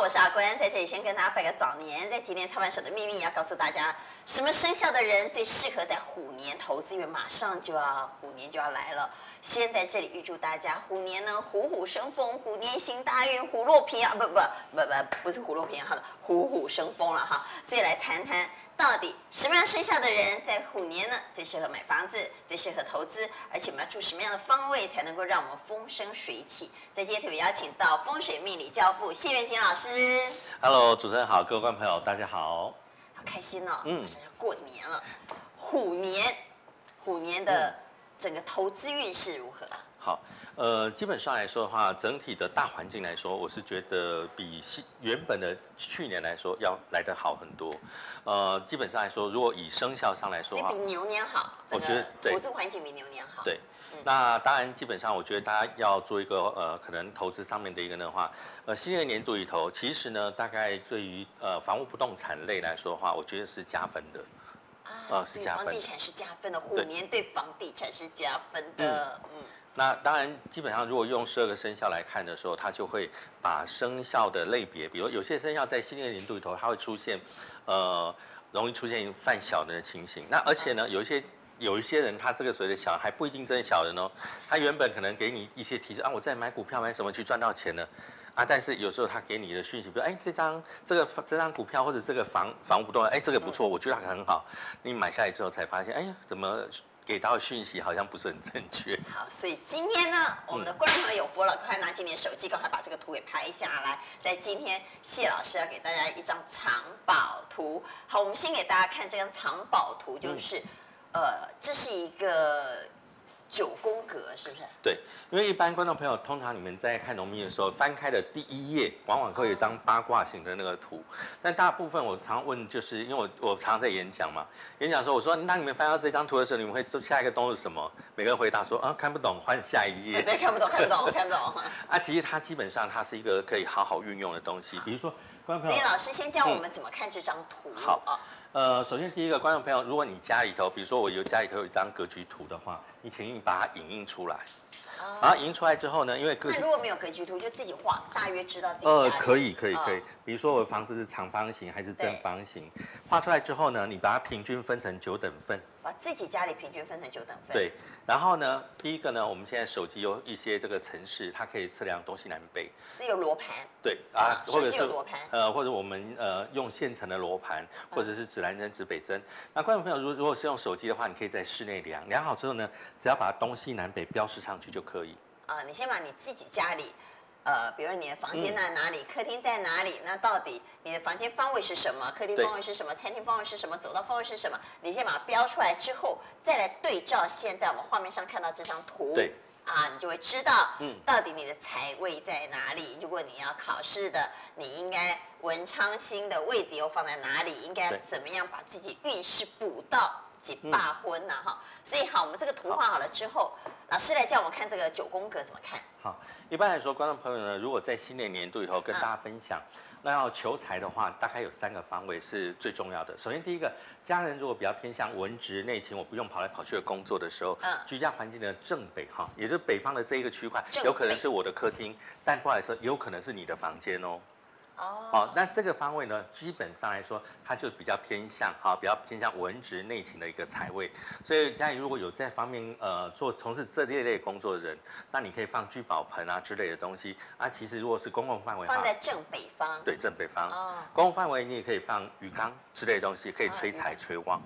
我是阿关，在这里先跟大家拜个早年。在今天操盘手的秘密要告诉大家，什么生肖的人最适合在虎年投资？因为马上就要虎年就要来了，先在这里预祝大家虎年呢虎虎生风，虎年行大运，虎落平阳。不不不不不，不是虎落平阳，好的，虎虎生风了哈。所以来谈谈。到底什么样生肖的人在虎年呢？最适合买房子，最适合投资，而且我们要住什么样的方位才能够让我们风生水起？在今天特别邀请到风水命理教父谢元锦老师。Hello，主持人好，各位观众朋友大家好。好开心哦，嗯，马上要过年了，虎年，虎年的整个投资运势如何？好。呃，基本上来说的话，整体的大环境来说，我是觉得比原本的去年来说要来得好很多。呃，基本上来说，如果以生肖上来说的话，比牛年好。我觉得投资环境比牛年好。对，那当然，基本上我觉得大家要做一个呃，可能投资上面的一个的话，呃，新的年度里头，其实呢，大概对于呃房屋不动产类来说的话，我觉得是加分的。啊，呃、是加分。房地产是加分的，虎年对房地产是加分的。嗯。嗯那当然，基本上如果用十二个生肖来看的时候，它就会把生肖的类别，比如有些生肖在新的年度里头，它会出现，呃，容易出现犯小人的情形。那而且呢，有一些有一些人，他这个所谓的小还不一定真的小人哦，他原本可能给你一些提示啊，我在买股票买什么去赚到钱了啊，但是有时候他给你的讯息，比如哎，这张这个这张股票或者这个房房不动，哎，这个不错，我觉得很好，你买下来之后才发现，哎呀，怎么？给到的讯息好像不是很正确。好，所以今天呢，我们的观众朋友有福了，快拿起你的手机，赶快把这个图给拍下来。在今天，谢老师要给大家一张藏宝图。好，我们先给大家看这张藏宝图，就是，嗯、呃，这是一个。九宫格是不是？对，因为一般观众朋友通常你们在看农民的时候，翻开的第一页往往会有一张八卦形的那个图，但大部分我常问，就是因为我我常常在演讲嘛，演讲的时候我说，那你们翻到这张图的时候，你们会做下一个动作是什么？每个人回答说啊，看不懂，换下一页。对，看不懂，看不懂，看不懂。啊，其实它基本上它是一个可以好好运用的东西，比如说，观众朋友，所以老师先教我们怎么看这张图。嗯、好啊。呃，首先第一个观众朋友，如果你家里头，比如说我有家里头有一张格局图的话，你请你把它影印出来。然后影出来之后呢，因为格如果没有格局图，就自己画，大约知道自己呃，可以可以可以。比如说我的房子是长方形还是正方形，画出来之后呢，你把它平均分成九等份。把自己家里平均分成九等份。对，然后呢，第一个呢，我们现在手机有一些这个城市，它可以测量东西南北。是有罗盘。对啊，或者是罗盘。呃，或者我们呃用现成的罗盘，或者是指南针、指北针。那观众朋友，如如果是用手机的话，你可以在室内量，量好之后呢，只要把东西南北标示上去就可以。啊、呃，你先把你自己家里，呃，比如你的房间在哪里，嗯、客厅在哪里，那到底你的房间方位是什么？客厅方位是什么？餐厅方位是什么？走道方位是什么？你先把它标出来之后，再来对照现在我们画面上看到这张图，对，啊，你就会知道，嗯，到底你的财位在哪里？如果你要考试的，你应该文昌星的位置又放在哪里？应该怎么样把自己运势补到？几罢婚呐哈，所以好，我们这个图画好了之后，老师来教我们看这个九宫格怎么看。好，一般来说，观众朋友呢，如果在新的年度以后跟大家分享，那要求财的话，大概有三个方位是最重要的。首先，第一个，家人如果比较偏向文职内勤，我不用跑来跑去的工作的时候，嗯，居家环境的正北哈，也就是北方的这一个区块，有可能是我的客厅，但不好意思，有可能是你的房间哦。哦，那这个方位呢，基本上来说，它就比较偏向哈，比较偏向文职内勤的一个财位。所以家里如果有这方面呃做从事这类类工作的人，那你可以放聚宝盆啊之类的东西啊。其实如果是公共范围，放在正北方，对，正北方。哦，公共范围你也可以放鱼缸之类的东西，可以催财催旺。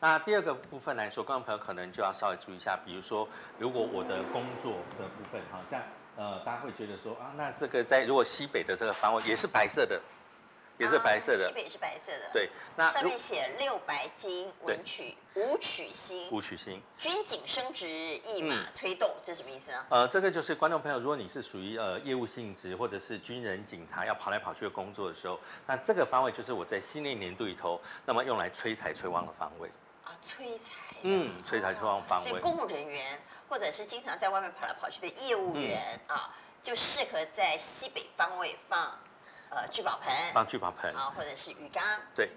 那第二个部分来说，观众朋友可能就要稍微注意一下，比如说如果我的工作的部分，好像。呃，大家会觉得说啊，那这个在如果西北的这个方位也是白色的，也是白色的，西北也是白色的。对，那上面写六白金文曲武曲星，武曲星，军警升职，一马催动，这是什么意思呢？呃，这个就是观众朋友，如果你是属于呃业务性质或者是军人、警察要跑来跑去的工作的时候，那这个方位就是我在新的年度里头，那么用来催财催旺的方位。啊，催财。嗯，催财催旺方位。所以公务人员。或者是经常在外面跑来跑去的业务员、嗯、啊，就适合在西北方位放呃聚宝盆，放聚宝盆啊，或者是鱼缸。对，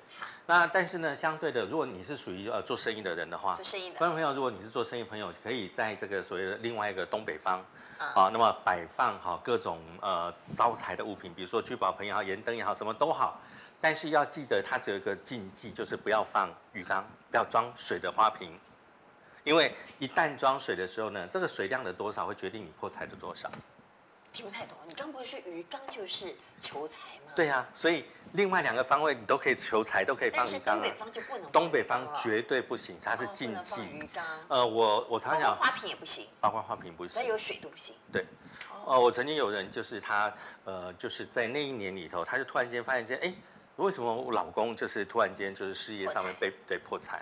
那但是呢，相对的，如果你是属于呃做生意的人的话，做生意的观众朋友，如果你是做生意朋友，可以在这个所谓的另外一个东北方，啊，啊那么摆放好各种呃招财的物品，比如说聚宝盆也好，盐灯也好，什么都好，但是要记得它只有一个禁忌，就是不要放鱼缸，不要装水的花瓶。因为一旦装水的时候呢，这个水量的多少会决定你破财的多少。听不太懂，你刚不是说鱼缸就是求财吗？对呀、啊，所以另外两个方位你都可以求财，都可以放鱼缸。但是东北方就不能。东北方绝对不行，它是禁忌。哦、鱼缸。呃，我我常常讲。花瓶也不行。包括花瓶不行。只要有水都不行。对。哦、呃，我曾经有人就是他，呃，就是在那一年里头，他就突然间发现说，哎，为什么我老公就是突然间就是事业上面被对破财？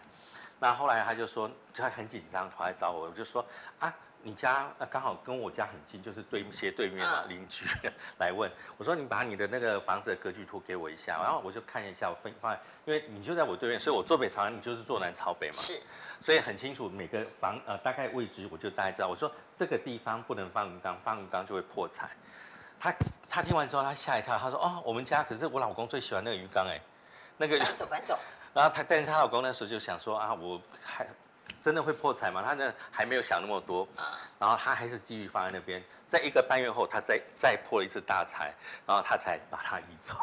那后来他就说，他很紧张，他来找我，我就说啊，你家刚好跟我家很近，就是对斜对面嘛，邻居 来问，我说你把你的那个房子的格局图给我一下，然后我就看一下，我分发，因为你就在我对面，所以我坐北朝南，你就是坐南朝北嘛，是，所以很清楚每个房呃大概位置，我就大概知道，我说这个地方不能放鱼缸，放鱼缸就会破财。他他听完之后他吓一跳，他说哦，我们家可是我老公最喜欢那个鱼缸哎，那个搬走搬走。然后她，但是她老公那时候就想说啊，我还真的会破财吗？他呢还没有想那么多，然后他还是继续放在那边。在一个半月后，他再再破了一次大财，然后他才把它移走。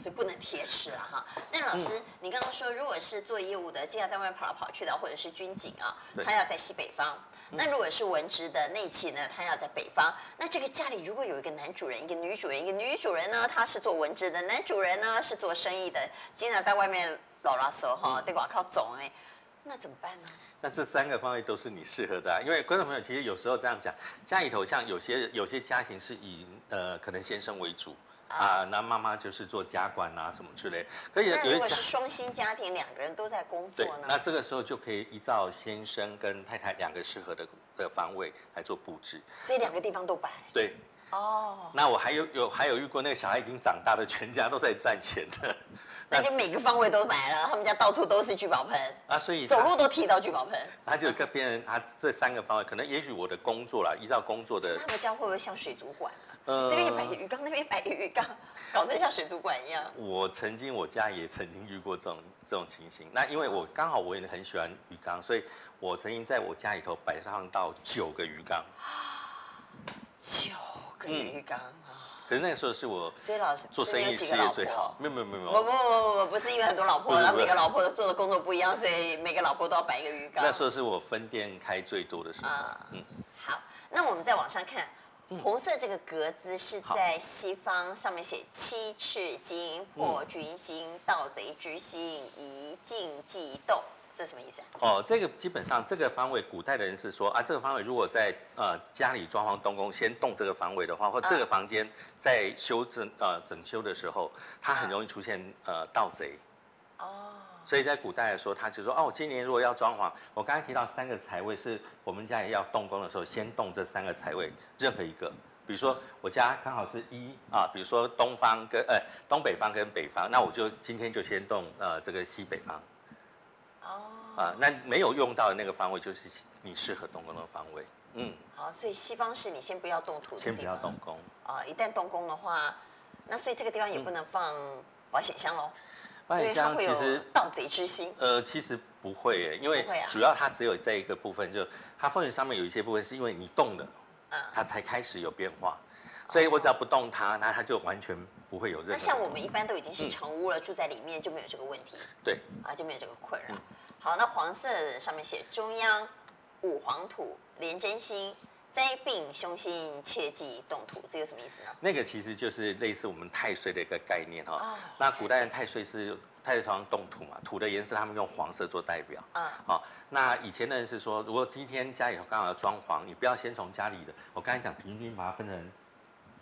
所以不能铁齿啊哈。那老师，嗯、你刚刚说，如果是做业务的，经常在外面跑来跑去的，或者是军警啊，他要在西北方。那如果是文职的内勤呢，他要在北方。那这个家里如果有一个男主人，一个女主人，一个女主人呢，她是做文职的，男主人呢是做生意的，经常在外面。老拉手哈，得我靠走哎，那怎么办呢？那这三个方位都是你适合的，啊，因为观众朋友其实有时候这样讲，家里头像有些有些家庭是以呃可能先生为主啊，那妈妈就是做家管啊什么之类。可以，如果是双薪家庭，两个人都在工作呢？那这个时候就可以依照先生跟太太两个适合的的方位来做布置。所以两个地方都摆。对。哦。那我还有有还有遇过那个小孩已经长大的，全家都在赚钱的。那就每个方位都买了，他们家到处都是聚宝盆啊，所以走路都提到聚宝盆。他就跟别人，他这三个方位，可能也许我的工作啦，依照工作的。他们家会不会像水族馆？呃，这边摆个鱼缸，那边摆个鱼缸，搞得像水族馆一样。我曾经我家也曾经遇过这种这种情形。那因为我刚好我也很喜欢鱼缸，所以我曾经在我家里头摆上到九个鱼缸。九个鱼缸。嗯可是那个时候是我，所以老师做生意事业最好。没有没有没有。我不不不不，不是因为很多老婆，然后每个老婆做的工作不一样，所以每个老婆都要摆一个鱼缸。那时候是我分店开最多的时候。嗯。好，那我们再往上看，红色这个格子是在西方，上面写七赤金，破军星，盗贼之星，一静即动。这什么意思啊？哦，这个基本上这个方位，古代的人是说啊，这个方位如果在呃家里装潢动工，先动这个方位的话，或这个房间在修整呃整修的时候，它很容易出现呃盗贼。哦。所以在古代来说，他就说哦，我今年如果要装潢，我刚才提到三个财位是我们家也要动工的时候，先动这三个财位，任何一个，比如说我家刚好是一啊，比如说东方跟呃东北方跟北方，那我就今天就先动呃这个西北方。哦，啊，那没有用到的那个方位就是你适合动工的方位。嗯，好，所以西方是你先不要动土的，先不要动工。啊，一旦动工的话，那所以这个地方也不能放保险箱喽。保险箱其实盗贼之心。呃，其实不会耶，因为主要它只有这一个部分，就它风水上面有一些部分是因为你动的，嗯，它才开始有变化。所以我只要不动它，那它就完全不会有任何。那像我们一般都已经是成屋了，住在里面就没有这个问题。对，啊，就没有这个困扰。好，那黄色的上面写中央五黄土连真心，灾病凶星，切忌动土，这有什么意思呢？那个其实就是类似我们太岁的一个概念哈。哦。那古代人太岁是太岁头上动土嘛，土的颜色他们用黄色做代表。嗯。好，那以前的人是说，如果今天家里头刚好要装潢，你不要先从家里的，我刚才讲平均把它分成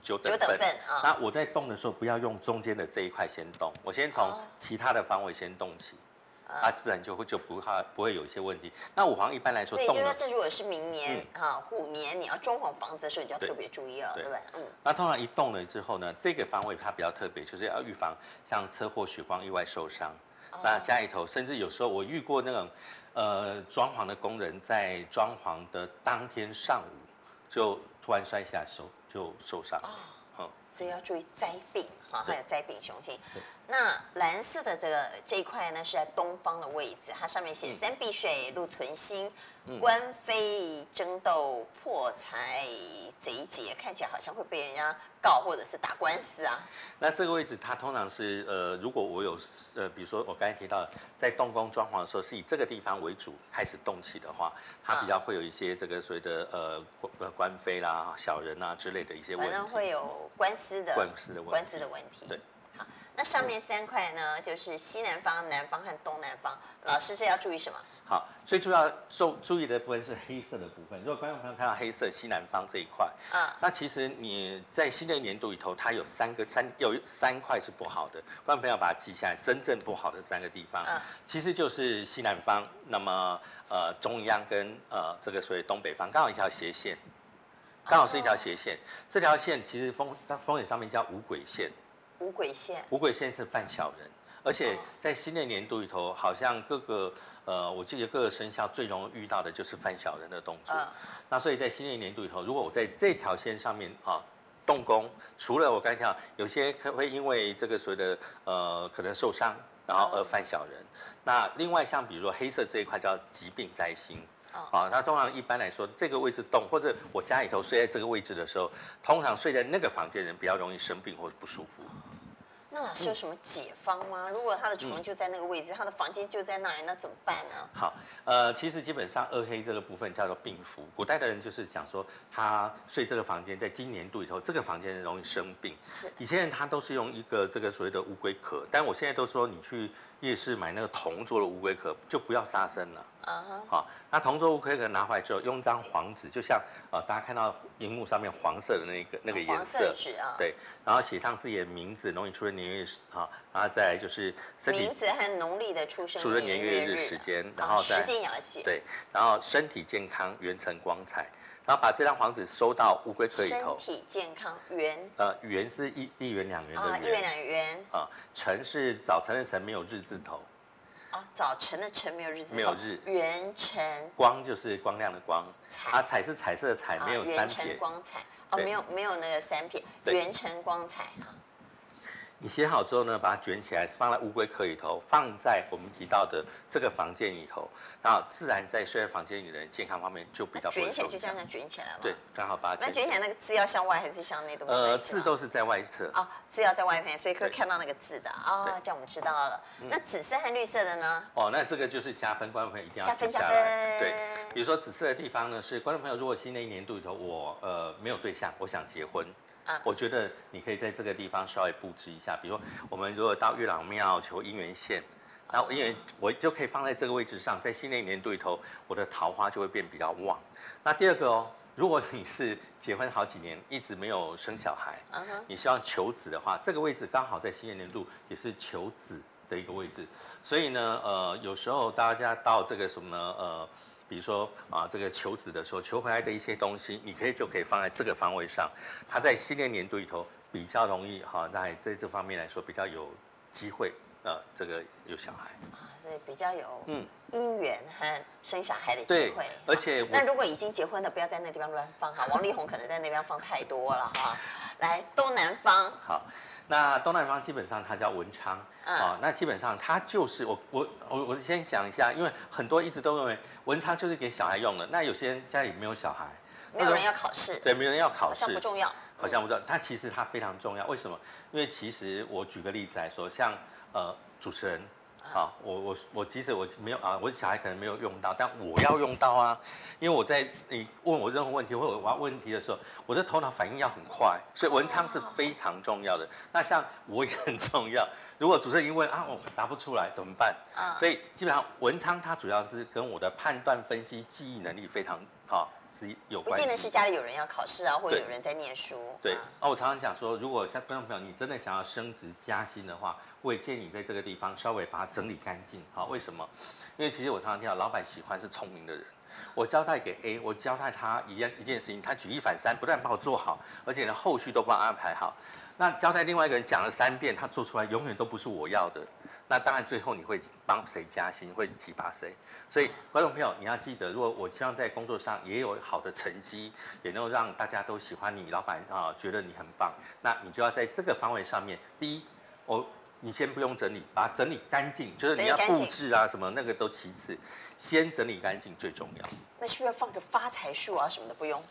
九等份。啊。那我在动的时候，不要用中间的这一块先动，我先从其他的方位先动起。啊，自然就会就不怕不会有一些问题。那五黄一般来说，所以就说这如果是明年哈、嗯、虎年，你要装潢房子的时候，你就要特别注意了，对，对不对？嗯。那通常一动了之后呢，这个方位它比较特别，就是要预防像车祸、血光、意外受伤。哦、那家里头，甚至有时候我遇过那种，呃，装潢的工人在装潢的当天上午就突然摔下手就受伤。哦嗯，所以要注意灾病啊，还有灾病凶星。对那蓝色的这个这一块呢，是在东方的位置，它上面写三碧水、禄存星、嗯、官非争斗、破财贼劫，看起来好像会被人家告或者是打官司啊。那这个位置它通常是呃，如果我有呃，比如说我刚才提到在动工装潢的时候，是以这个地方为主开始动起的话，它比较会有一些这个所谓的呃官官非啦、小人啊之类的一些问题，反正会有官司的官司的。官司的问题。对。那上面三块呢，就是西南方、南方和东南方。老师，这要注意什么？好，最重要注注意的部分是黑色的部分。如果观众朋友看到黑色西南方这一块，啊，那其实你在新的一年度里头，它有三个三有三块是不好的。观众朋友把它记下来，真正不好的三个地方，嗯，其实就是西南方，那么呃中央跟呃这个所谓东北方，刚好一条斜线，刚好是一条斜线。这条线其实风风水上面叫五鬼线。五鬼线，五鬼线是犯小人，而且在新的年度里头，好像各个呃，我记得各个生肖最容易遇到的就是犯小人的动作。嗯、那所以在新的年度里头，如果我在这条线上面啊动工，除了我刚才讲，有些可会因为这个所谓的呃可能受伤，然后而犯小人。嗯、那另外像比如说黑色这一块叫疾病灾星，啊，那通常一般来说这个位置动，或者我家里头睡在这个位置的时候，通常睡在那个房间人比较容易生病或者不舒服。那老师有什么解方吗？如果他的床就在那个位置，他的房间就在那里，那怎么办呢？好，呃，其实基本上二黑这个部分叫做病符。古代的人就是讲说，他睡这个房间，在今年度里头，这个房间容易生病。是。以前人他都是用一个这个所谓的乌龟壳，但我现在都说你去夜市买那个铜做的乌龟壳，就不要杀生了。啊哈。好，那铜做乌龟壳拿回来之后，用一张黄纸，就像呃大家看到荧幕上面黄色的那个那个颜色纸啊。对，然后写上自己的名字，容易出生年月日，啊，然后再来就是身体名字和农历的出生出生年月日时间，然后再时间也要写。对，然后身体健康，元辰光彩，然后把这张黄纸收到乌龟壳里头。身体健康，元呃元是一一元两元的元。啊，一元两元。啊，晨是早晨的晨，没有日字头。啊，早晨的晨没有日字头。没有日。元晨。光就是光亮的光。彩。啊，彩是彩色的彩，没有三撇。光彩。哦，没有没有那个三撇。元晨光彩啊。你写好之后呢，把它卷起来，放在乌龟壳里头，放在我们提到的这个房间里头，然后自然在睡在房间里的人健康方面就比较不会。卷起来就这样卷起来嘛。对，刚好把它卷起来。那卷起来那个字要向外还是向内都？呃，字都是在外侧。哦，字要在外面，所以可以看到那个字的啊。哦，这样我们知道了。那紫色和绿色的呢？哦，那这个就是加分，观众朋友一定要加分加分。对，比如说紫色的地方呢，是观众朋友如果新的一年度里头我呃没有对象，我想结婚。我觉得你可以在这个地方稍微布置一下，比如说我们如果到月老庙求姻缘线，然后因为我就可以放在这个位置上，在新的一年度里头，我的桃花就会变比较旺。那第二个哦，如果你是结婚好几年一直没有生小孩，你希望求子的话，这个位置刚好在新的年度也是求子的一个位置，所以呢，呃，有时候大家到这个什么呢，呃。比如说啊，这个求子的时候，求回来的一些东西，你可以就可以放在这个方位上，它在新的年度里头比较容易哈，在在这方面来说比较有机会呃，这个有小孩啊，所以比较有嗯姻缘和生小孩的机会。对，而且那如果已经结婚的，不要在那地方乱放哈，王力宏可能在那边放太多了哈。来东南方好。那东南方基本上它叫文昌，嗯、哦，那基本上它就是我我我我先想一下，因为很多一直都认为文昌就是给小孩用的，那有些人家里没有小孩，没有人要考试，对，没有人要考试，好像不重要，好像不重要，它其实它非常重要，为什么？因为其实我举个例子来说，像呃主持人。好，我我我即使我没有啊，我小孩可能没有用到，但我要用到啊，因为我在你问我任何问题或者我要问题的时候，我的头脑反应要很快，所以文昌是非常重要的。那像我也很重要，如果主持人一问啊，我答不出来怎么办？啊，所以基本上文昌它主要是跟我的判断、分析、记忆能力非常好。是有关系。不见得是家里有人要考试啊，或者有人在念书。对，啊，我常常讲说，如果像观众朋友，你真的想要升职加薪的话，我也建议你在这个地方稍微把它整理干净。好，为什么？因为其实我常常听到老板喜欢是聪明的人，我交代给 A，我交代他一样一件事情，他举一反三，不但帮我做好，而且呢后续都帮我安排好。那交代另外一个人讲了三遍，他做出来永远都不是我要的。那当然最后你会帮谁加薪，会提拔谁。所以观众朋友，你要记得，如果我希望在工作上也有好的成绩，也能够让大家都喜欢你，老板啊觉得你很棒，那你就要在这个方位上面，第一，我。你先不用整理，把它整理干净，就是你要布置啊什么那个都其次，先整理干净最重要。那是不是要放个发财树啊什么的不用？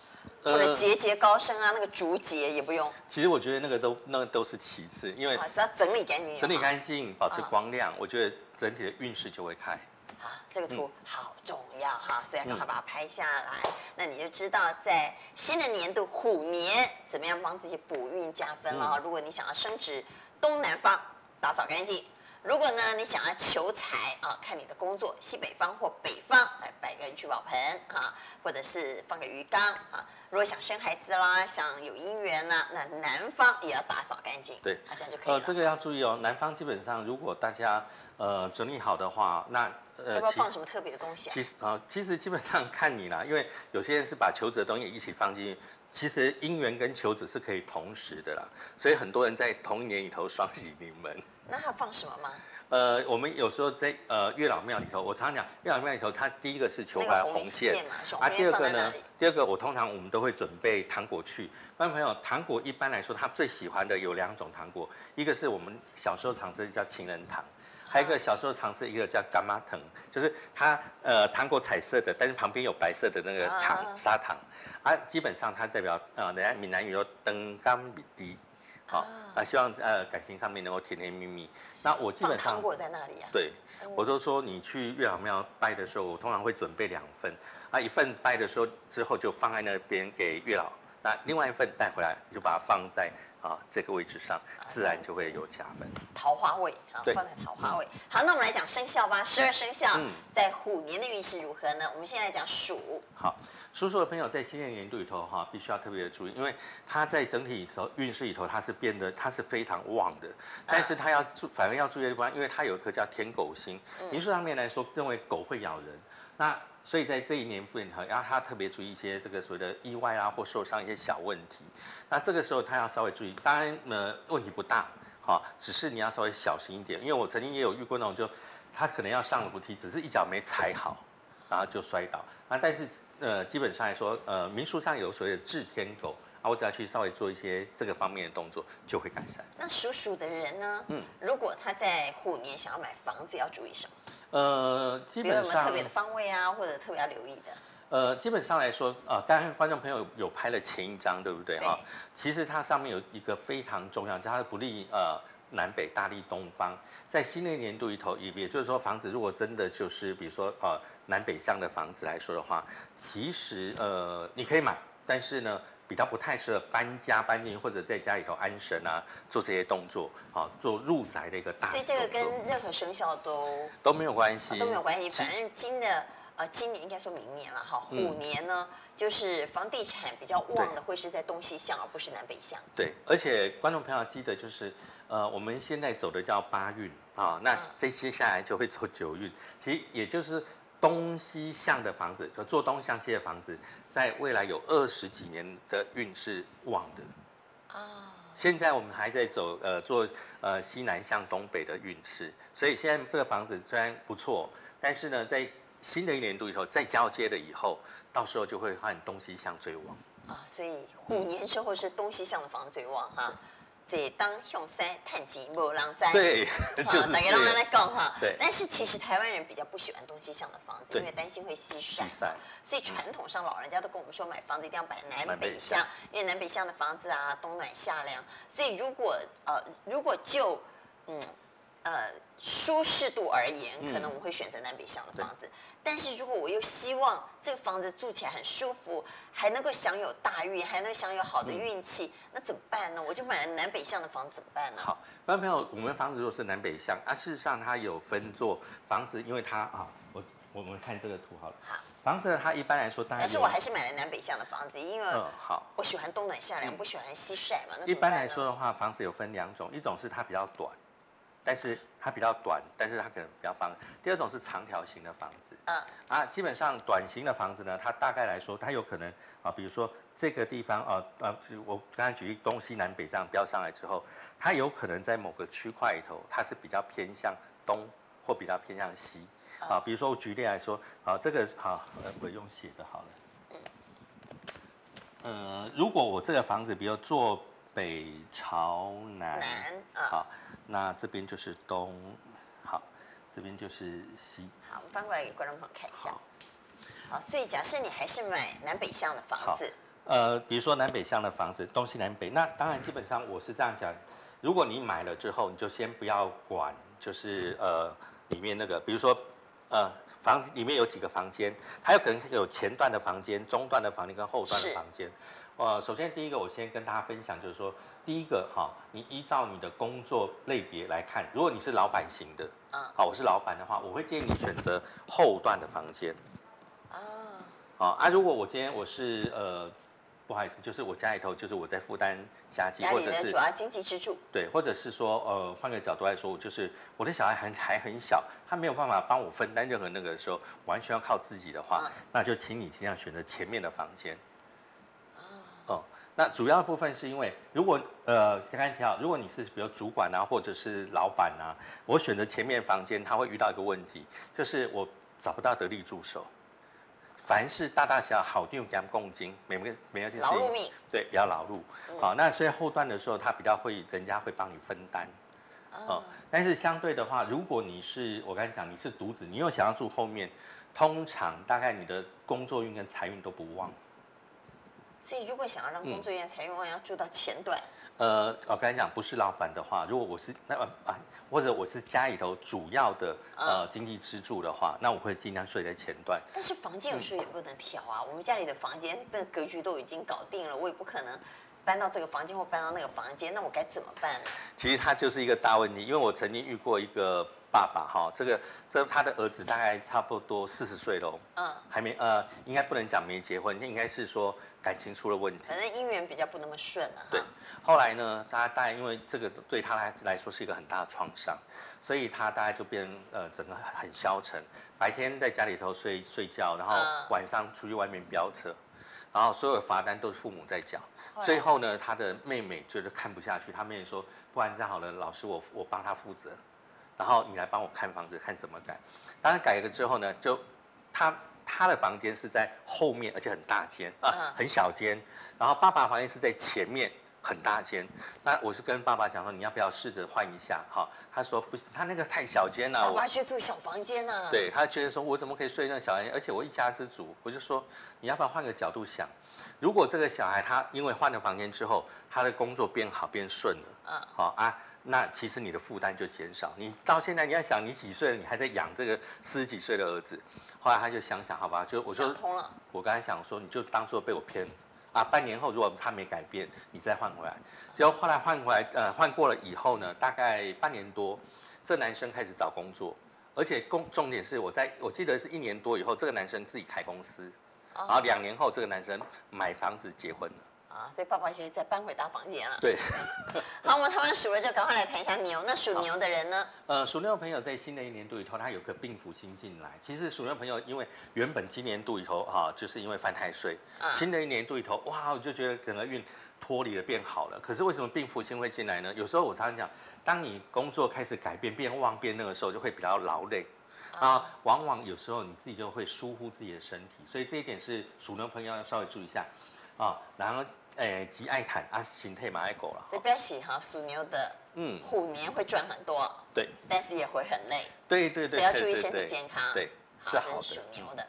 或者节节高升啊，那个竹节也不用。其实我觉得那个都那个都是其次，因为只要整理干净，整理干净，保持光亮，我觉得整体的运势就会开。好，这个图好重要哈，所以要赶快把它拍下来。那你就知道在新的年度虎年怎么样帮自己补运加分了。如果你想要升职，东南方。打扫干净。如果呢，你想要求财啊，看你的工作，西北方或北方来摆个聚宝盆啊，或者是放个鱼缸啊。如果想生孩子啦，想有姻缘啦，那南方也要打扫干净。对，啊，这样就可以了。呃，这个要注意哦，南方基本上如果大家呃整理好的话，那呃要不要放什么特别的东西啊？其实啊、呃，其实基本上看你啦，因为有些人是把求子的东西一起放进去。其实姻缘跟求子是可以同时的啦，所以很多人在同一年里头双喜临门。那他放什么吗？呃，我们有时候在呃月老庙里头，我常常讲月老庙里头，它第一个是求来红线，啊，第二个呢，第二个我通常我们都会准备糖果去。观众朋友，糖果一般来说，他最喜欢的有两种糖果，一个是我们小时候常吃的叫情人糖。还有一个小时候尝试一个叫干妈藤，就是它呃糖果彩色的，但是旁边有白色的那个糖砂糖，啊，基本上它代表呃人家闽南语说登甘米滴，好啊，希望呃感情上面能够甜甜蜜蜜。那我基本上糖果在那里啊？对，我都说你去月老庙拜的时候，我通常会准备两份，啊，一份拜的时候之后就放在那边给月老，那另外一份带回来你就把它放在。啊，这个位置上自然就会有加分。桃花位啊，放在桃花位。好，那我们来讲生肖吧。十二生肖在虎年的运势如何呢？我们先来讲鼠。好，属鼠的朋友在新的年度里头哈，必须要特别的注意，因为它在整体里头运势里头，它是变得它是非常旺的。但是它要注，反而要注意的地方，因为它有一颗叫天狗星。民俗上面来说，认为狗会咬人。那所以在这一年份里头，然后他特别注意一些这个所谓的意外啊或受伤一些小问题。那这个时候他要稍微注意，当然呢问题不大，哈，只是你要稍微小心一点。因为我曾经也有遇过那种，就他可能要上楼梯，只是一脚没踩好，然后就摔倒。那但是呃基本上来说，呃民俗上有所谓的治天狗啊，我只要去稍微做一些这个方面的动作，就会改善。那属鼠的人呢，嗯，如果他在虎年想要买房子，要注意什么？呃，基本上有没有特别的方位啊，或者特别要留意的？呃，基本上来说，啊、呃，刚才观众朋友有拍了前一张，对不对？哈，其实它上面有一个非常重要，就它不利呃南北，大利东方。在新的一年度里头，也也就是说，房子如果真的就是比如说呃南北向的房子来说的话，其实呃你可以买，但是呢。比较不太适合搬家搬进，或者在家里头安神啊，做这些动作，啊，做入宅的一个大。所以这个跟任何生肖都都没有关系，都没有关系。反正今的呃今年应该说明年了哈，虎年呢、嗯、就是房地产比较旺的会是在东西向，而不是南北向。对，而且观众朋友记得就是呃我们现在走的叫八运啊，那这些下来就会走九运，其实也就是。东西向的房子，做东向西的房子，在未来有二十几年的运势旺的啊。现在我们还在走呃做呃西南向东北的运势，所以现在这个房子虽然不错，但是呢，在新的一年度以后再交接了以后，到时候就会换东西向最旺啊。所以虎年之后是东西向的房子最旺哈。这当向山探吉无人在，对，就是大家都来讲哈。对，但是其实台湾人比较不喜欢东西向的房子，因为担心会西晒。西晒。所以传统上老人家都跟我们说，买房子一定要摆南北向，因为南北向的房子啊，冬暖夏凉。所以如果呃，如果就嗯。呃，舒适度而言，可能我会选择南北向的房子。嗯、但是如果我又希望这个房子住起来很舒服，还能够享有大运，还能享有好的运气，嗯、那怎么办呢？我就买了南北向的房子，怎么办呢？好，观众朋友，我们房子如果是南北向啊，事实上它有分做房子，因为它啊，我我们看这个图好了。好，房子它一般来说当然，但是我还是买了南北向的房子，因为嗯好，我喜欢冬暖夏凉，不喜欢西晒嘛。那一般来说的话，房子有分两种，一种是它比较短。但是它比较短，但是它可能比较方。第二种是长条形的房子，嗯啊，基本上短型的房子呢，它大概来说，它有可能啊，比如说这个地方啊啊，我刚才举例东西南北这样标上来之后，它有可能在某个区块里头，它是比较偏向东或比较偏向西啊。比如说我举例来说，啊，这个好，我用写的好了。呃，如果我这个房子，比如坐北朝南，南啊，好，那这边就是东，好，这边就是西。好，我们翻过来给观众朋友看一下。好，所以假设你还是买南北向的房子，呃，比如说南北向的房子，东西南北，那当然基本上我是这样讲，如果你买了之后，你就先不要管，就是呃里面那个，比如说呃。房里面有几个房间，它有可能有前段的房间、中段的房间跟后段的房间。呃，首先第一个，我先跟大家分享，就是说，第一个哈，你依照你的工作类别来看，如果你是老板型的，嗯，好，我是老板的话，我会建议你选择后段的房间。啊，好啊，如果我今天我是呃。不好意思，就是我家里头，就是我在负担家计，或者是主要经济支柱。对，或者是说，呃，换个角度来说，就是我的小孩还还很小，他没有办法帮我分担任何那个的时候，完全要靠自己的话，嗯、那就请你尽量选择前面的房间。哦，那主要的部分是因为，如果呃刚才提到，如果你是比如主管啊，或者是老板啊，我选择前面房间，他会遇到一个问题，就是我找不到得力助手。凡是大大小小好定讲共金，每个每个就是对，比较劳碌。好，那所以后段的时候，他比较会，人家会帮你分担。哦，但是相对的话，如果你是我刚才讲你是独子，你又想要住后面，通常大概你的工作运跟财运都不旺。所以如果想要让工作人员财运旺，要住到前段。呃，我刚才讲不是老板的话，如果我是那啊，或者我是家里头主要的呃经济支柱的话，那我会尽量睡在前段。但是房间有时候也不能调啊，我们家里的房间的格局都已经搞定了，我也不可能搬到这个房间或搬到那个房间，那我该怎么办呢？其实它就是一个大问题，因为我曾经遇过一个。爸爸哈，这个这他的儿子大概差不多四十岁喽，嗯，还没呃，应该不能讲没结婚，应该是说感情出了问题，反正姻缘比较不那么顺啊。对，后来呢，他大概因为这个对他来来说是一个很大的创伤，所以他大概就变呃整个很消沉，白天在家里头睡睡觉，然后晚上出去外面飙车，然后所有的罚单都是父母在缴，最后呢，他的妹妹觉得看不下去，他妹妹说，不然这样好了，老师我我帮他负责。然后你来帮我看房子，看怎么改。当然改了之后呢，就他他的房间是在后面，而且很大间啊，很小间。然后爸爸房间是在前面，很大间。那我是跟爸爸讲说，你要不要试着换一下？哈，他说不行，他那个太小间了。我要去住小房间呢。对，他觉得说，我怎么可以睡那个小房间？而且我一家之主，我就说，你要不要换个角度想？如果这个小孩他因为换了房间之后，他的工作变好变顺了，嗯，好啊。那其实你的负担就减少。你到现在你要想，你几岁了，你还在养这个四十几岁的儿子。后来他就想想，好吧，就我说，通了。我刚才想说，你就当做被我骗啊。半年后如果他没改变，你再换回来。结果后来换回来，呃，换过了以后呢，大概半年多，这男生开始找工作，而且工重点是我在我记得是一年多以后，这个男生自己开公司，然后两年后这个男生买房子结婚了。啊，所以爸爸现在再搬回大房间了。对，好，我们谈完鼠了，就赶快来谈一下牛。那属牛的人呢？呃，属牛的朋友在新的一年度里头，他有个病符星进来。其实属牛的朋友，因为原本今年度里头哈、啊，就是因为犯太岁，嗯、新的一年度里头，哇，我就觉得可能运脱离了变好了。可是为什么病符星会进来呢？有时候我常常讲，当你工作开始改变、变旺、变那个时候，就会比较劳累啊。往往有时候你自己就会疏忽自己的身体，所以这一点是属牛朋友要稍微注意一下啊。然后。哎，极爱看啊，心态蛮爱狗了。所以不要洗哈，属牛的，嗯，虎年会赚很多，对，但是也会很累，对对对，所以要注意身体健康，对，是好的。属牛的，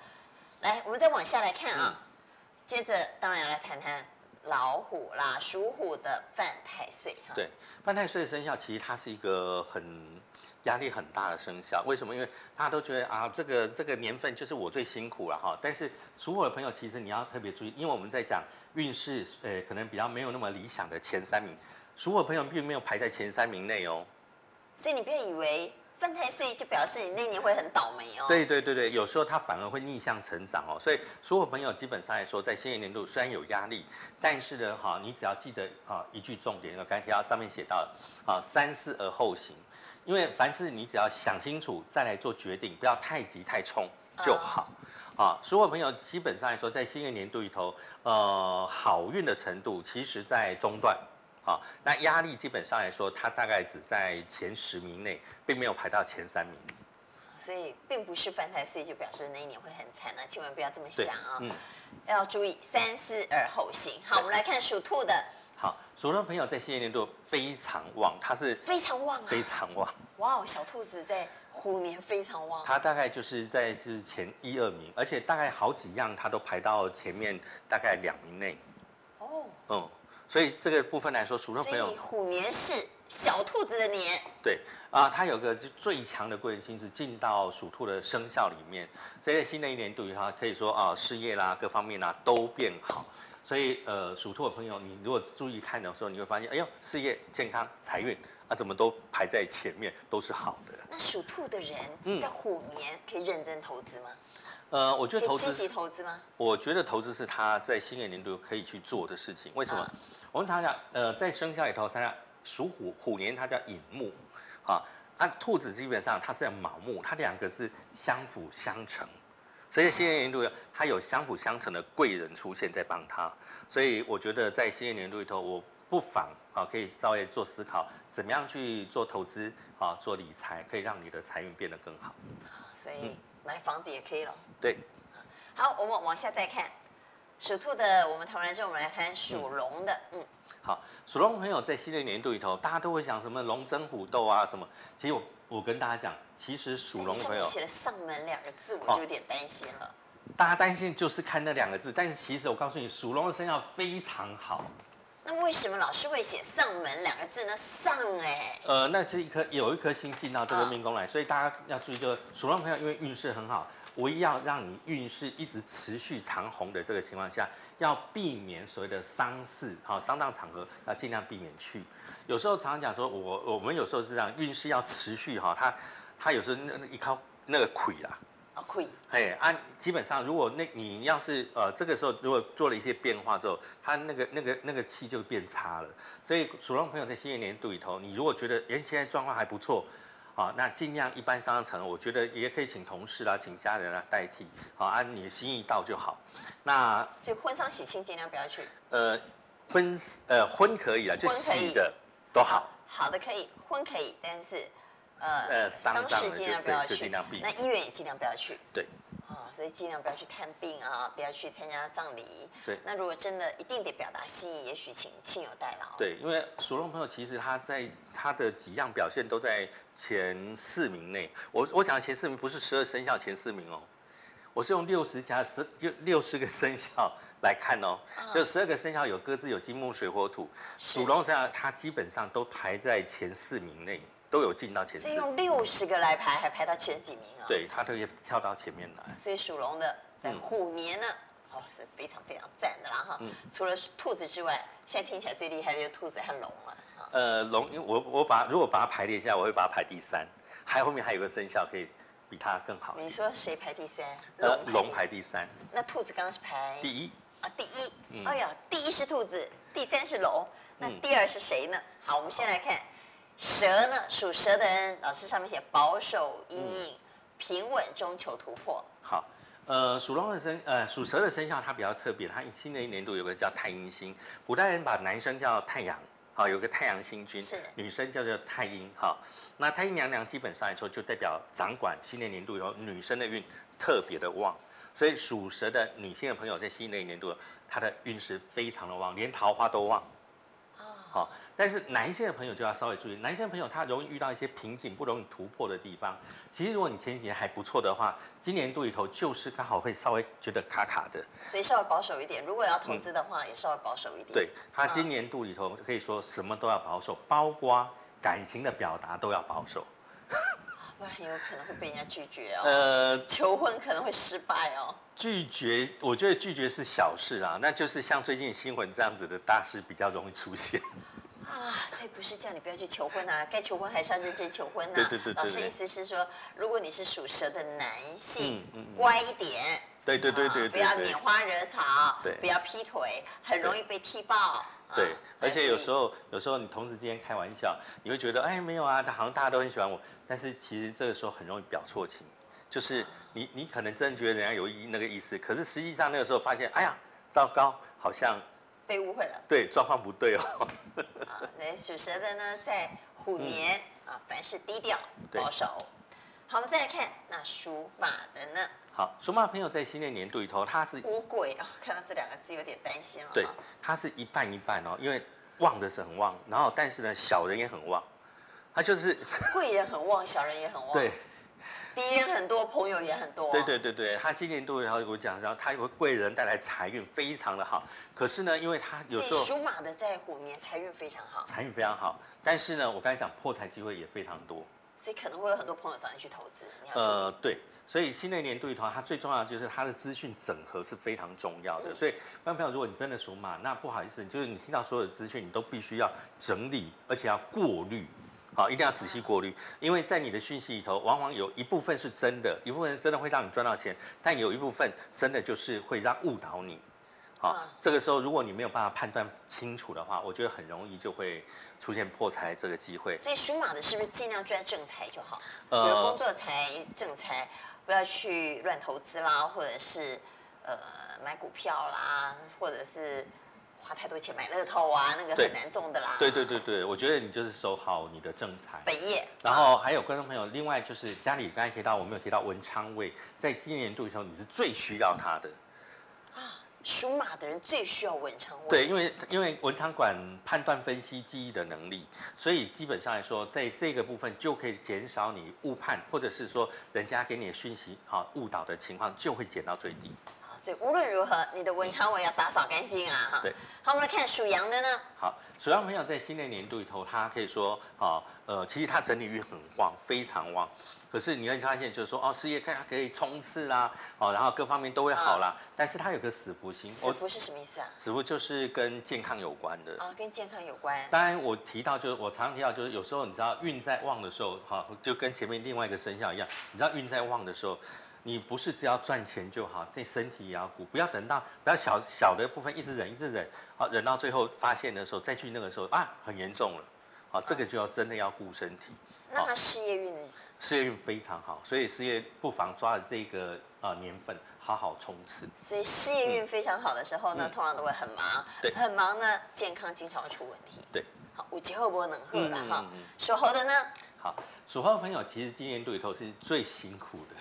来，我们再往下来看啊，接着当然要来谈谈老虎啦，属虎的犯太岁哈。对，犯太岁的生肖其实它是一个很压力很大的生肖，为什么？因为大家都觉得啊，这个这个年份就是我最辛苦了哈。但是属虎的朋友，其实你要特别注意，因为我们在讲。运势呃，可能比较没有那么理想的前三名，属虎的朋友并没有排在前三名内哦。所以你不要以为犯太岁就表示你那年会很倒霉哦。对对对对，有时候他反而会逆向成长哦。所以所有朋友基本上来说，在新的年度虽然有压力，但是呢哈，你只要记得啊一句重点，我刚才提到上面写到啊三思而后行。因为凡事你只要想清楚再来做决定，不要太急太冲就好。啊，所有朋友基本上来说，在新的年度里头，呃，好运的程度其实在中段。啊，那压力基本上来说，它大概只在前十名内，并没有排到前三名。所以并不是犯太岁就表示那一年会很惨啊，千万不要这么想啊！嗯，要注意三思而后行。好，我们来看属兔的。好，属兔的朋友在新一年度非常旺，它是非常旺啊，非常旺。哇哦，小兔子在虎年非常旺。它大概就是在是前一二名，而且大概好几样它都排到前面大概两名内。哦，嗯。所以这个部分来说，属兔朋友，虎年是小兔子的年。对啊，它有个最强的贵人星是进到属兔的生肖里面，所以在新的一年度里，它可以说啊，事业啦各方面啦都变好。所以呃，属兔的朋友，你如果注意看的时候，你会发现，哎呦，事业、健康、财运啊，怎么都排在前面，都是好的。那属兔的人在虎年可以认真投资吗？呃，我觉得投资积极投资吗？我觉得投资是他在新的年度可以去做的事情。为什么？啊我们常讲，呃，在生肖里头，它属虎，虎年它叫寅木，啊，那兔子基本上它是卯木，它两个是相辅相成，所以新年年度它有相辅相成的贵人出现在帮他，所以我觉得在新年度里头，我不妨啊可以稍微做思考，怎么样去做投资啊，做理财，可以让你的财运变得更好。所以买房子也可以了。对。好，我们往下再看。属兔的，我们谈完之后，我们来谈属龙的。嗯，好，属龙朋友在新的年度里头，大家都会想什么龙争虎斗啊什么？其实我我跟大家讲，其实属龙朋友写了上门两个字，我就有点担心了。大家担心就是看那两个字，但是其实我告诉你，属龙的生肖非常好。那为什么老师会写上门两个字呢？上哎，呃，那是一颗有一颗星进到这个命宫来，所以大家要注意，就是属龙朋友因为运势很好。唯一要让你运势一直持续长红的这个情况下，要避免所谓的丧事，好，丧葬场合要尽量避免去。有时候常常讲说，我我们有时候是这样，运势要持续哈，它它有时候那那一靠那个亏啦，啊亏，嘿，按基本上如果那你要是呃这个时候如果做了一些变化之后，它那个那个那个气就变差了。所以属龙朋友在新的年度里头，你如果觉得哎现在状况还不错。好，那尽量一般商场，我觉得也可以请同事啦，请家人啦代替，好，按你的心意到就好。那所以婚丧喜庆尽量不要去。呃，婚呃婚可以啦，就喜的都好。好的可以，婚可以，但是呃呃丧事尽量不要去，那医院也尽量不要去。对。啊，所以尽量不要去探病啊，不要去参加葬礼。对。那如果真的一定得表达心意，也许请亲友代劳。对，因为属龙朋友其实他在他的几样表现都在前四名内。我我讲的前四名不是十二生肖前四名哦，我是用六十加十就六十个生肖来看哦，啊、就十二个生肖有各自有金木水火土，属龙生肖它基本上都排在前四名内。都有进到前四，所以用六十个来排，还排到前几名啊？对，他都可以跳到前面来。所以属龙的在虎年呢，嗯、哦是非常非常赞的啦哈。嗯、除了兔子之外，现在听起来最厉害的就是兔子和龙了。呃，龙，因为我我把如果把它排列一下，我会把它排第三，还后面还有个生肖可以比它更好。你说谁排第三？呃，龙排第三。那兔子刚刚是排第一啊，第一。嗯、哎呀，第一是兔子，第三是龙，那第二是谁呢？好，我们先来看。蛇呢？属蛇的人，老师上面写保守、阴影、平稳中求突破。好，呃，属龙的生，呃，属蛇的生肖它比较特别，它新的一年度有个叫太阴星。古代人把男生叫太阳，好，有个太阳星君；是女生叫做太阴，好。那太阴娘娘基本上来说，就代表掌管新的年度以后，女生的运特别的旺。所以属蛇的女性的朋友在新的一年度，她的运势非常的旺，连桃花都旺。好，但是男性的朋友就要稍微注意，男性的朋友他容易遇到一些瓶颈，不容易突破的地方。其实如果你前几年还不错的话，今年度里头就是刚好会稍微觉得卡卡的，所以稍微保守一点。如果要投资的话，嗯、也稍微保守一点。对，他今年度里头可以说什么都要保守，包括感情的表达都要保守，不然很有可能会被人家拒绝哦。呃，求婚可能会失败哦。拒绝，我觉得拒绝是小事啊，那就是像最近新闻这样子的大事比较容易出现。啊，所以不是叫你不要去求婚啊，该求婚还是要认真求婚啊。对对对，对，对。老师意思是说，如果你是属蛇的男性，嗯嗯嗯、乖一点，对对对对对，不要拈花惹草，对，不要劈腿，很容易被踢爆。对，而且有时候有时候你同事之间开玩笑，你会觉得哎没有啊，他好像大家都很喜欢我，但是其实这个时候很容易表错情，就是你你可能真的觉得人家有意那个意思，可是实际上那个时候发现，哎呀，糟糕，好像被误会了。对，状况不对哦。啊，那属蛇的呢，在虎年、嗯、啊，凡事低调保守。好，我们再来看那属马的呢。好，属马朋友在新的年度里头，他是五鬼啊，看到这两个字有点担心了。对，他是一半一半哦，因为旺的是很旺，然后但是呢，小人也很旺，他就是 贵人很旺，小人也很旺。对，敌人很多，朋友也很多。对对对对，他今年度然后我讲，然后他有贵人带来财运非常的好，可是呢，因为他有时候属马的在虎年财运非常好，财运非常好，但是呢，我刚才讲破财机会也非常多，所以可能会有很多朋友找你去投资。你要呃，对。所以新的一年度里头，它最重要的就是它的资讯整合是非常重要的。所以，观众朋友，如果你真的属马，那不好意思，就是你听到所有的资讯，你都必须要整理，而且要过滤，好，一定要仔细过滤，因为在你的讯息里头，往往有一部分是真的，一部分真的会让你赚到钱，但有一部分真的就是会让误导你。好，这个时候如果你没有办法判断清楚的话，我觉得很容易就会出现破财这个机会。所以属马的是不是尽量赚正财就好？比如工作财、正财。不要去乱投资啦，或者是呃买股票啦，或者是花太多钱买乐透啊，那个很难中的啦。对对对对，我觉得你就是守好你的正财本业。然后还有观众朋友，另外就是家里刚才提到，我没有提到文昌位，在今年度的时候你是最需要它的。啊属马的人最需要文昌位。对，因为因为文昌管判断、分析、记忆的能力，所以基本上来说，在这个部分就可以减少你误判，或者是说人家给你的讯息啊误导的情况就会减到最低。好，所以无论如何，你的文昌位要打扫干净啊！哈。对。好，我们来看属羊的呢。好，属羊朋友在新的年度里头，他可以说啊，呃，其实他整理运很旺，非常旺。可是你会发现，就是说哦，事业看他可以冲刺啦，哦，然后各方面都会好啦。但是它有个死符星。死符是什么意思啊？死符就是跟健康有关的。啊，跟健康有关。当然，我提到就是我常常提到，就是有时候你知道运在旺的时候，哈，就跟前面另外一个生肖一样，你知道运在旺的时候，你不是只要赚钱就好，这身体也要顾，不要等到不要小小的部分一直忍一直忍，好忍到最后发现的时候再去那个时候啊，很严重了，好，这个就要真的要顾身体。那他事业运呢？事业运非常好，所以事业不妨抓着这个呃年份好好冲刺。所以事业运非常好的时候呢，嗯、通常都会很忙，对，很忙呢，健康经常会出问题。对，好，五级会不会能喝了哈？属猴的呢？好，属猴的朋友其实今年度里头是最辛苦的。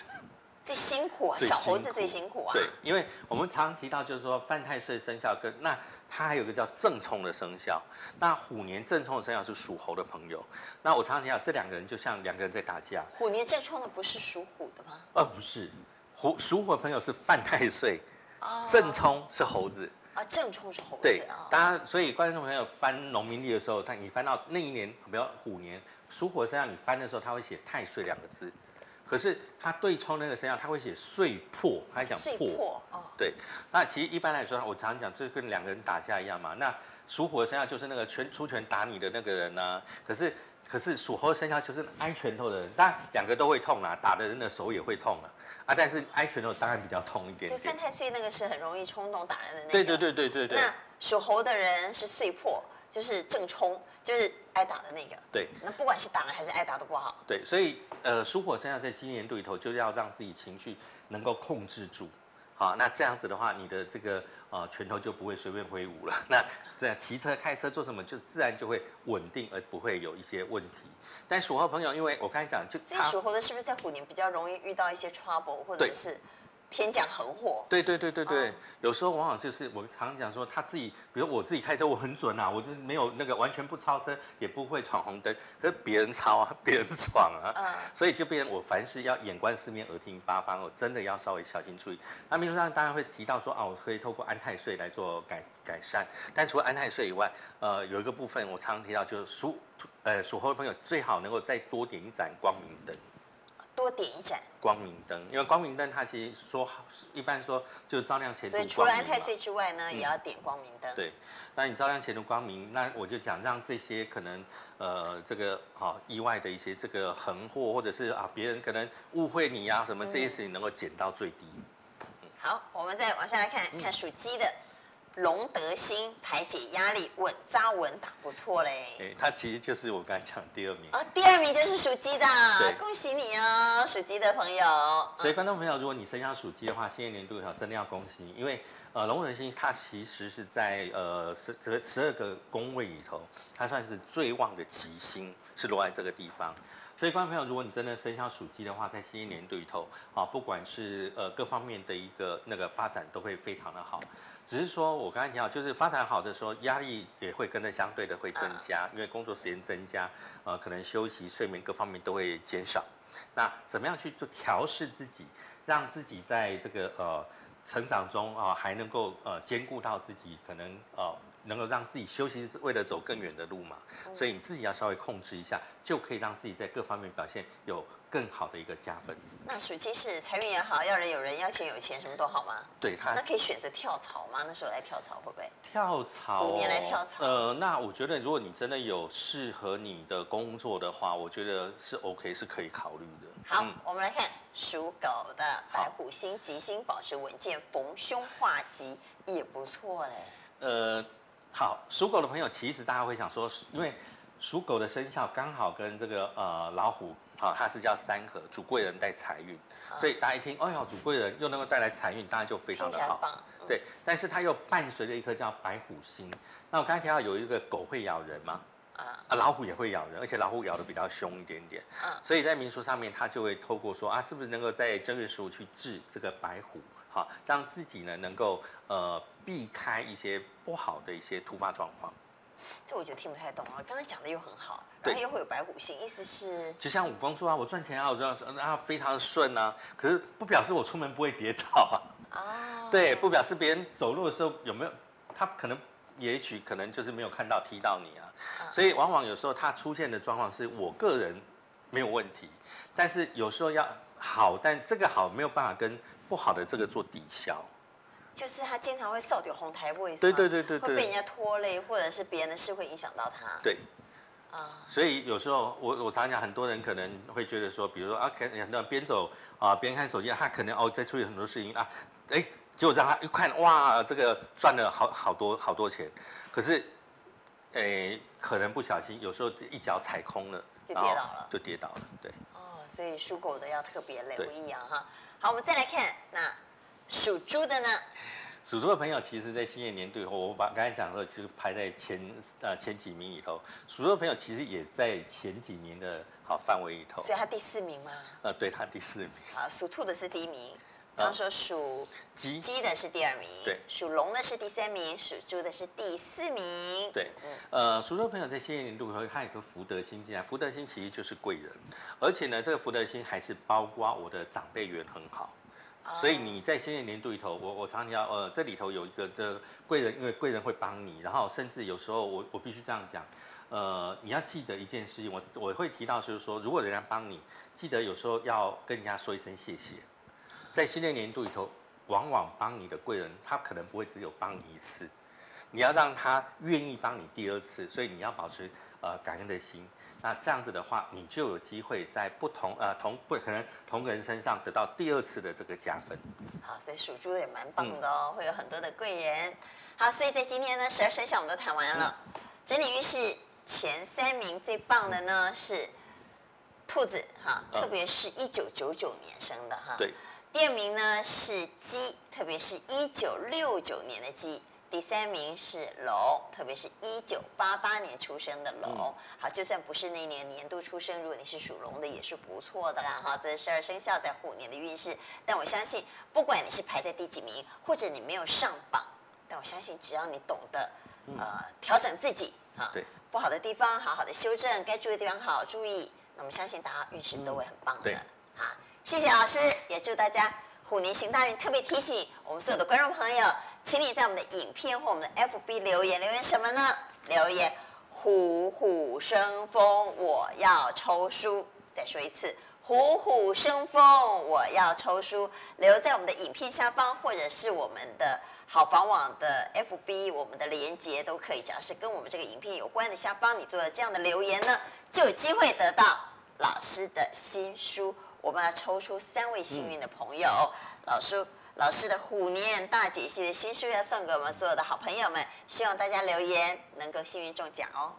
最辛苦啊，小猴子最辛苦啊。对，因为我们常常提到就是说犯太岁生肖跟那。它还有一个叫正冲的生肖，那虎年正冲的生肖是属猴的朋友。那我常常提到这两个人就像两个人在打架。虎年正冲的不是属虎的吗？呃，不是，虎属虎的朋友是犯太岁，哦、正冲是猴子。啊，正冲是猴子。对，大家，所以观众朋友翻农民历的时候，他你翻到那一年，比如虎年属虎的生肖，你翻的时候，他会写太岁两个字。可是他对冲那个生肖，他会写碎破，他还讲破。哦。对，那其实一般来说，我常常讲，这跟两个人打架一样嘛。那属虎的生肖就是那个拳出拳打你的那个人呢、啊。可是可是属猴的生肖就是挨拳头的人，当然两个都会痛啦，打的人的手也会痛啊。啊，但是挨拳头当然比较痛一点点。所以犯太岁那个是很容易冲动打人的那个。对对对对对对。那属猴的人是碎破，就是正冲，就是挨打的那个。对。那不管是打人还是挨打都不好。对，所以呃，属火生肖在新年度里头，就要让自己情绪能够控制住。好，那这样子的话，你的这个呃拳头就不会随便挥舞了。那这样骑车、开车做什么，就自然就会稳定，而不会有一些问题。但属猴朋友，因为我刚才讲，就所以属猴的是不是在虎年比较容易遇到一些 trouble，或者是？天降横祸，对对对对对，有时候往往就是我常常讲说，他自己，比如我自己开车我很准啊，我就没有那个完全不超车，也不会闯红灯，可是别人超啊，别人闯啊，嗯，所以就变成我凡事要眼观四面，耳听八方，我真的要稍微小心注意。那秘书上当然会提到说啊，我可以透过安泰税来做改改善，但除了安泰税以外，呃，有一个部分我常常提到，就是属呃属猴的朋友最好能够再多点一盏光明灯。多点一盏光明灯，因为光明灯它其实说好一般说就是照亮前途。所以除了安太岁之外呢，嗯、也要点光明灯。对，那你照亮前途光明，那我就讲让这些可能呃这个好、哦、意外的一些这个横祸，或者是啊别人可能误会你啊什么这些事情能够减到最低。嗯、好，我们再往下来看看属鸡的。龙德兴排解压力，稳扎稳打，不错嘞。哎，他其实就是我刚才讲的第二名啊、哦，第二名就是属鸡的，恭喜你哦，属鸡的朋友。所以观众朋友，如果你生肖属鸡的话，新年年度的真的要恭喜你，因为呃龙德兴它其实是在呃十这个十二个宫位里头，它算是最旺的吉星，是落在这个地方。所以观众朋友，如果你真的生肖属鸡的话，在新一年度里头啊，不管是呃各方面的一个那个发展，都会非常的好。只是说，我刚才提到，就是发展好的时候，压力也会跟着相对的会增加，因为工作时间增加，呃，可能休息、睡眠各方面都会减少。那怎么样去做调试自己，让自己在这个呃成长中啊、呃，还能够呃兼顾到自己可能呃。能够让自己休息，是为了走更远的路嘛？所以你自己要稍微控制一下，就可以让自己在各方面表现有更好的一个加分。那属鸡是财运也好，要人有人，要钱有钱，什么都好吗？对，他那可以选择跳槽吗？那时候来跳槽会不会？跳槽？五年来跳槽？呃，那我觉得如果你真的有适合你的工作的话，我觉得是 OK，是可以考虑的。好，嗯、我们来看属狗的白虎星吉星，保持稳健，逢凶化吉也不错嘞。呃。好，属狗的朋友，其实大家会想说，因为属狗的生肖刚好跟这个呃老虎，好、哦，它是叫三合，主贵人带财运，所以大家一听，哎呦，主贵人又能够带来财运，当然就非常的好。嗯、对，但是它又伴随着一颗叫白虎星。那我刚才提到有一个狗会咬人吗？啊，老虎也会咬人，而且老虎咬的比较凶一点点。嗯，所以在民俗上面，它就会透过说啊，是不是能够在正月十五去治这个白虎？好，让自己呢能够呃避开一些不好的一些突发状况。这我就听不太懂了。刚才讲的又很好，然后又会有白虎星，意思是就像我工作啊，我赚钱啊，我这样啊非常的顺啊，可是不表示我出门不会跌倒啊。啊。对，不表示别人走路的时候有没有他可能也许可能就是没有看到踢到你啊。啊所以往往有时候他出现的状况是我个人没有问题，但是有时候要好，但这个好没有办法跟。不好的这个做抵消，就是他经常会扫掉红台位，对对对对，会被人家拖累，或者是别人的事会影响到他。对，啊，所以有时候我我常常讲，很多人可能会觉得说，比如说啊，可能很多人边走啊边看手机，他可能哦在处理很多事情啊，哎，结果让他一看，哇，这个赚了好好多好多钱，可是，哎，可能不小心，有时候一脚踩空了，就跌倒了，就跌倒了，对。哦，所以属狗的要特别留意啊，哈。好，我们再来看那属猪的呢？属猪的朋友，其实，在新年年度以后，我把刚才讲的，其实排在前呃前几名里头。属猪的朋友，其实也在前几名的好范围里头。所以他第四名吗？呃，对，他第四名。啊，属兔的是第一名。刚刚说属鸡鸡的是第二名。对。属龙的是第三名，属猪的是第四名。对。嗯。呃，属猪的朋友在新年年度以后，看一个福德星进来，福德星其实就是贵人，而且呢，这个福德星还是包括我的长辈缘很好。所以你在新年年度里头，我我常常要呃，这里头有一个的贵人，因为贵人会帮你，然后甚至有时候我我必须这样讲，呃，你要记得一件事情，我我会提到就是说，如果人家帮你，记得有时候要跟人家说一声谢谢。在新的年度里头，往往帮你的贵人，他可能不会只有帮你一次，你要让他愿意帮你第二次，所以你要保持呃感恩的心。那这样子的话，你就有机会在不同呃同不可能同个人身上得到第二次的这个加分。好，所以属猪的也蛮棒的哦，嗯、会有很多的贵人。好，所以在今天呢，十二生肖我们都谈完了。嗯、整理运势前三名最棒的呢是兔子哈，特别是一九九九年生的哈。对。第二名呢是鸡，特别是一九六九年的鸡。第三名是龙，特别是一九八八年出生的龙。嗯、好，就算不是那年年度出生，如果你是属龙的，也是不错的啦。哈，这是十二生肖在虎年的运势。但我相信，不管你是排在第几名，或者你没有上榜，但我相信，只要你懂得呃调整自己啊，对，不好的地方好好的修正，该注意的地方好好注意，那么相信大家运势都会很棒的。对，好，谢谢老师，也祝大家虎年行大运。特别提醒我们所有的观众朋友。请你在我们的影片或我们的 FB 留言，留言什么呢？留言虎虎生风，我要抽书。再说一次，虎虎生风，我要抽书。留在我们的影片下方，或者是我们的好房网的 FB，我们的连接都可以。只要是跟我们这个影片有关的下方，你做了这样的留言呢，就有机会得到老师的新书。我们要抽出三位幸运的朋友。嗯、老师老师的虎年大解析的新书要送给我们所有的好朋友们，希望大家留言能够幸运中奖哦。